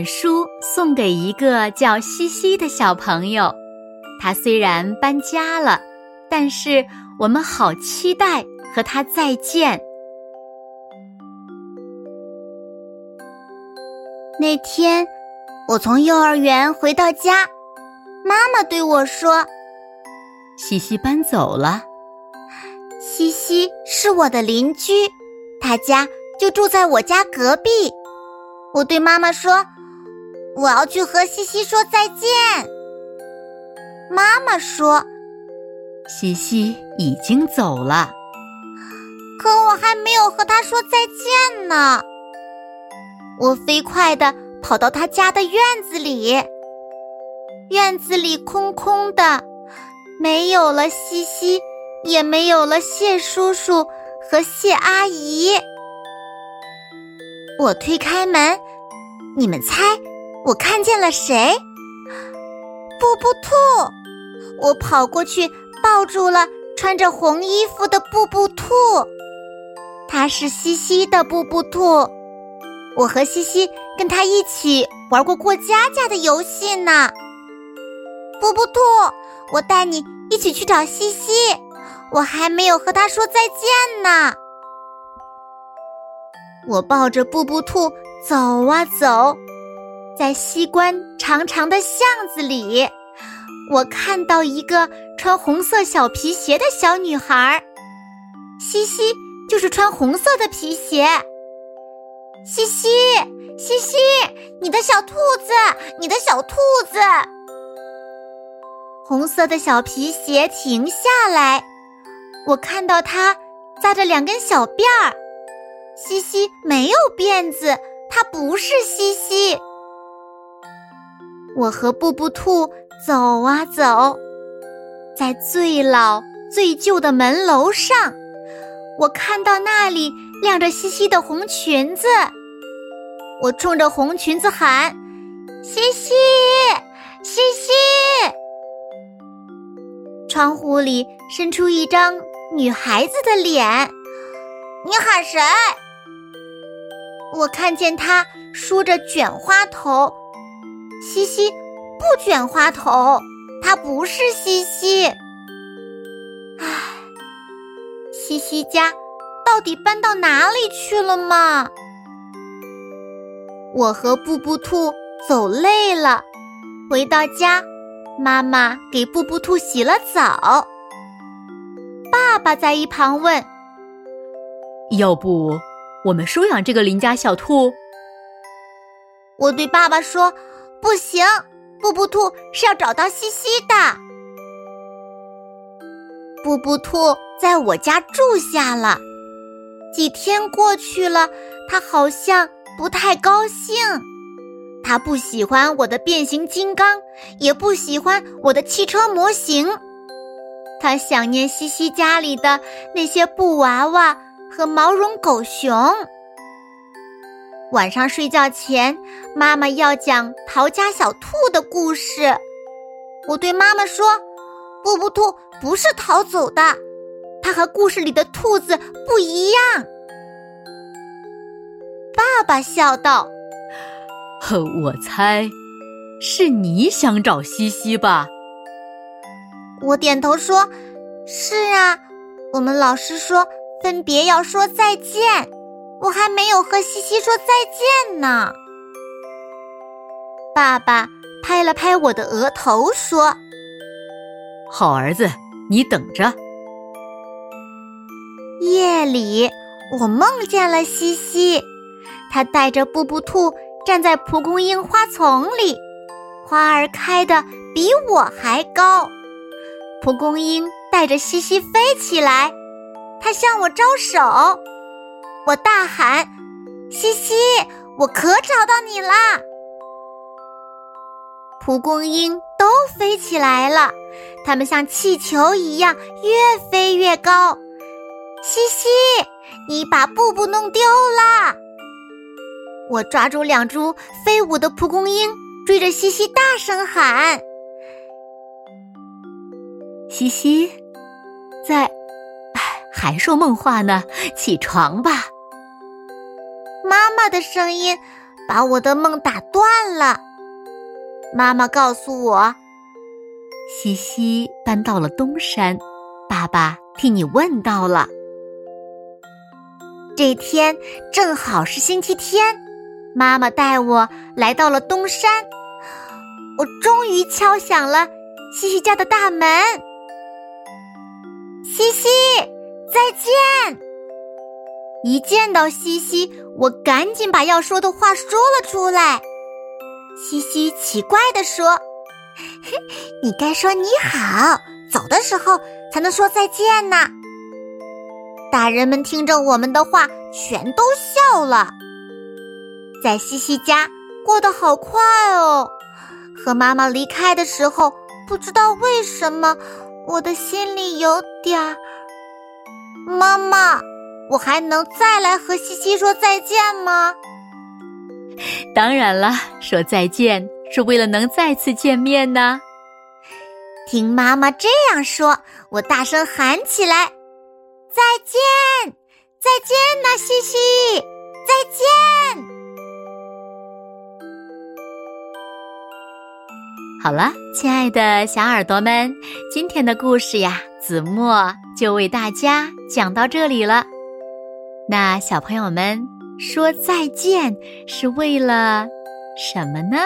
本书送给一个叫西西的小朋友，他虽然搬家了，但是我们好期待和他再见。那天，我从幼儿园回到家，妈妈对我说：“西西搬走了。”西西是我的邻居，他家就住在我家隔壁。我对妈妈说。我要去和西西说再见。妈妈说：“西西已经走了。”可我还没有和他说再见呢。我飞快地跑到他家的院子里，院子里空空的，没有了西西，也没有了谢叔叔和谢阿姨。我推开门，你们猜？我看见了谁？布布兔！我跑过去抱住了穿着红衣服的布布兔，它是西西的布布兔。我和西西跟他一起玩过过家家的游戏呢。布布兔，我带你一起去找西西，我还没有和他说再见呢。我抱着布布兔走啊走。在西关长长的巷子里，我看到一个穿红色小皮鞋的小女孩。西西就是穿红色的皮鞋。西西，西西，你的小兔子，你的小兔子。红色的小皮鞋停下来，我看到它扎着两根小辫儿。西西没有辫子，它不是西西。我和布布兔走啊走，在最老最旧的门楼上，我看到那里亮着西西的红裙子。我冲着红裙子喊：“西西，西西！”窗户里伸出一张女孩子的脸。你喊谁？我看见她梳着卷花头。西西不卷花头，它不是西西。唉，西西家到底搬到哪里去了嘛？我和布布兔走累了，回到家，妈妈给布布兔洗了澡。爸爸在一旁问：“要不我们收养这个邻家小兔？”我对爸爸说。不行，布布兔是要找到西西的。布布兔在我家住下了，几天过去了，它好像不太高兴。它不喜欢我的变形金刚，也不喜欢我的汽车模型。它想念西西家里的那些布娃娃和毛绒狗熊。晚上睡觉前，妈妈要讲逃家小兔的故事。我对妈妈说：“布布兔不是逃走的，它和故事里的兔子不一样。”爸爸笑道：“呵，我猜是你想找西西吧？”我点头说：“是啊，我们老师说分别要说再见。”我还没有和西西说再见呢。爸爸拍了拍我的额头，说：“好儿子，你等着。”夜里，我梦见了西西，他带着布布兔站在蒲公英花丛里，花儿开的比我还高。蒲公英带着西西飞起来，它向我招手。我大喊：“西西，我可找到你啦！蒲公英都飞起来了，它们像气球一样越飞越高。西西，你把布布弄丢了！我抓住两株飞舞的蒲公英，追着西西大声喊：“西西，在还说梦话呢，起床吧！”妈的声音把我的梦打断了。妈妈告诉我，西西搬到了东山，爸爸替你问到了。这天正好是星期天，妈妈带我来到了东山。我终于敲响了西西家的大门。西西，再见！一见到西西，我赶紧把要说的话说了出来。西西奇怪地说：“ 你该说你好，走的时候才能说再见呢。”大人们听着我们的话，全都笑了。在西西家过得好快哦。和妈妈离开的时候，不知道为什么，我的心里有点儿……妈妈，我还能再来和西西说再见吗？当然了，说再见是为了能再次见面呢。听妈妈这样说，我大声喊起来：“再见，再见呐，西西，再见！”好了，亲爱的小耳朵们，今天的故事呀，子墨就为大家讲到这里了。那小朋友们。说再见是为了什么呢？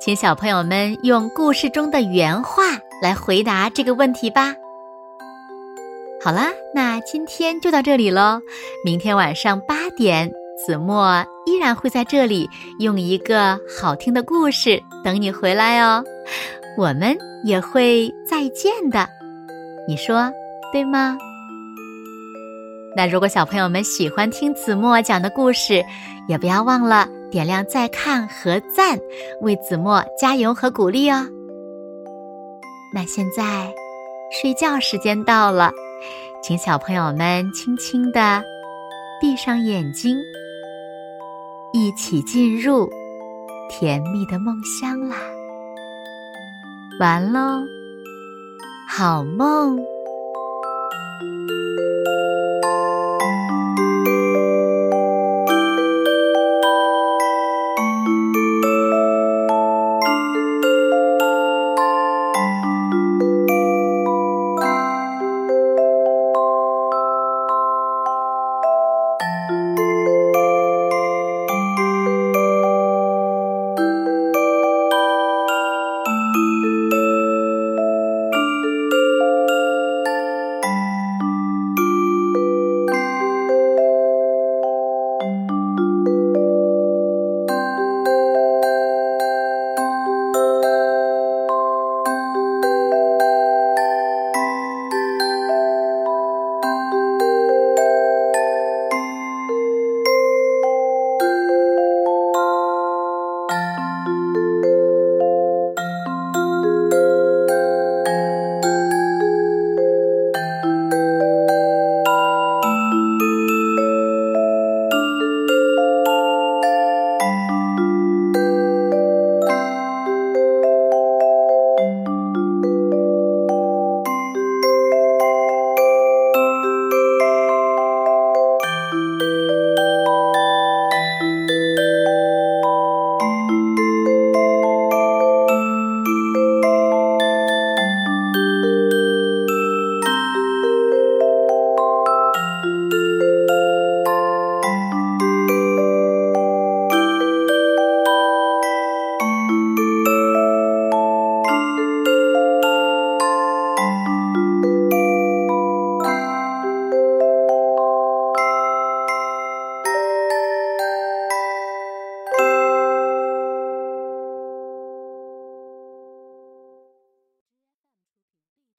请小朋友们用故事中的原话来回答这个问题吧。好啦，那今天就到这里喽。明天晚上八点，子墨依然会在这里用一个好听的故事等你回来哦。我们也会再见的，你说对吗？那如果小朋友们喜欢听子墨讲的故事，也不要忘了点亮再看和赞，为子墨加油和鼓励哦。那现在睡觉时间到了，请小朋友们轻轻的闭上眼睛，一起进入甜蜜的梦乡啦。完喽，好梦。